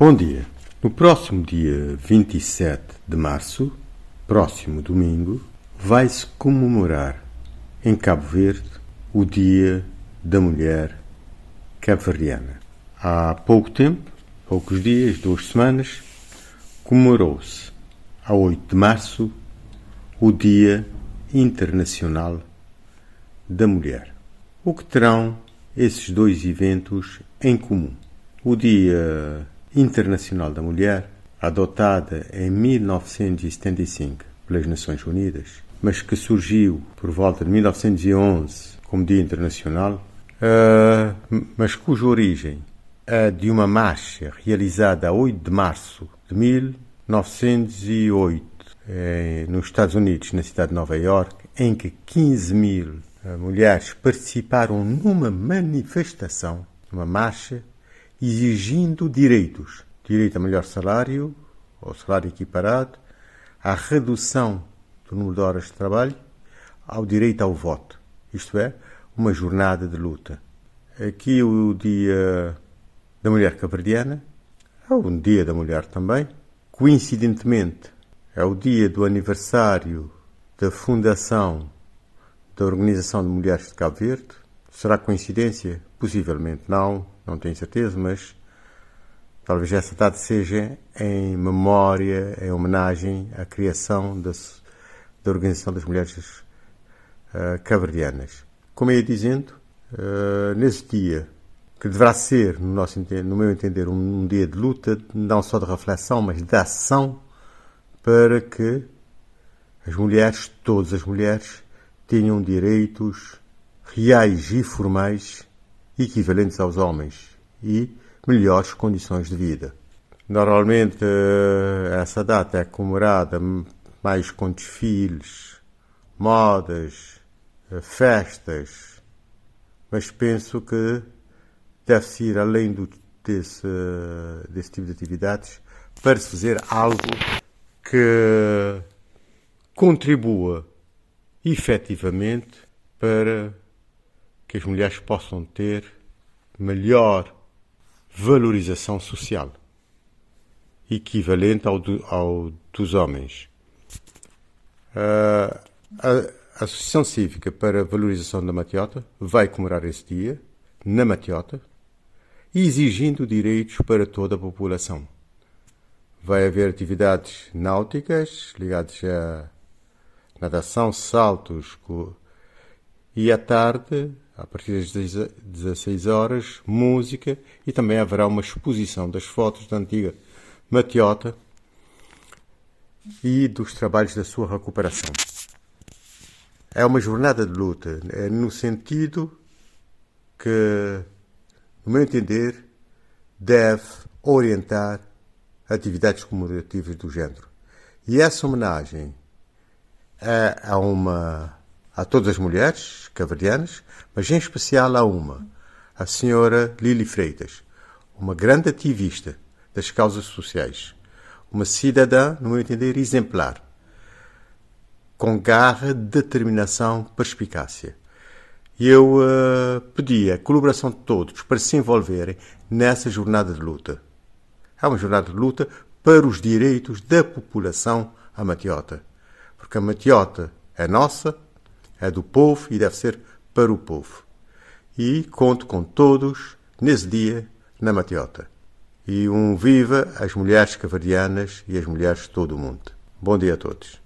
Bom dia. No próximo dia 27 de março, próximo domingo, vai-se comemorar em Cabo Verde o Dia da Mulher Cabo-Verdiana. Há pouco tempo, poucos dias, duas semanas, comemorou-se, a 8 de março, o Dia Internacional da Mulher. O que terão esses dois eventos em comum? O Dia Internacional da Mulher, adotada em 1975 pelas Nações Unidas, mas que surgiu por volta de 1911 como Dia Internacional, uh, mas cuja origem é de uma marcha realizada a 8 de março de 1908 eh, nos Estados Unidos, na cidade de Nova York, em que 15 mil uh, mulheres participaram numa manifestação, numa marcha, exigindo direitos. Direito a melhor salário, ou salário equiparado, à redução do número de horas de trabalho, ao direito ao voto. Isto é, uma jornada de luta. Aqui o Dia da Mulher Cabrediana, é um Dia da Mulher também. Coincidentemente, é o dia do aniversário da fundação da Organização de Mulheres de Cabo Verde. Será coincidência? Possivelmente não, não tenho certeza, mas talvez essa data seja em memória, em homenagem à criação da, da Organização das Mulheres uh, Cabredianas. Como ia dizendo, uh, nesse dia, que deverá ser, no, nosso, no meu entender, um, um dia de luta, não só de reflexão, mas de ação, para que as mulheres, todas as mulheres, tenham direitos reais e formais equivalentes aos homens e melhores condições de vida. Normalmente eh, essa data é comemorada mais com desfiles, modas, eh, festas, mas penso que deve-se ir além do, desse, desse tipo de atividades para se fazer algo que contribua efetivamente para que as mulheres possam ter melhor valorização social, equivalente ao, do, ao dos homens. Uh, a Associação Cívica para a Valorização da Matiota vai comemorar esse dia, na Matiota, exigindo direitos para toda a população. Vai haver atividades náuticas ligadas a natação, saltos, e à tarde, a partir das 16 horas, música e também haverá uma exposição das fotos da antiga Matiota e dos trabalhos da sua recuperação. É uma jornada de luta, é no sentido que, no meu entender, deve orientar atividades comemorativas do género. E essa homenagem é a uma a todas as mulheres caverdianas, mas em especial a uma, a senhora Lili Freitas, uma grande ativista das causas sociais, uma cidadã, no meu entender, exemplar, com garra, determinação, perspicácia. Eu uh, pedi a colaboração de todos para se envolverem nessa jornada de luta. É uma jornada de luta para os direitos da população amatiota. Porque a matiota é nossa, é do povo e deve ser para o povo. E conto com todos nesse dia na Matiota. E um viva as mulheres cavardianas e as mulheres de todo o mundo. Bom dia a todos.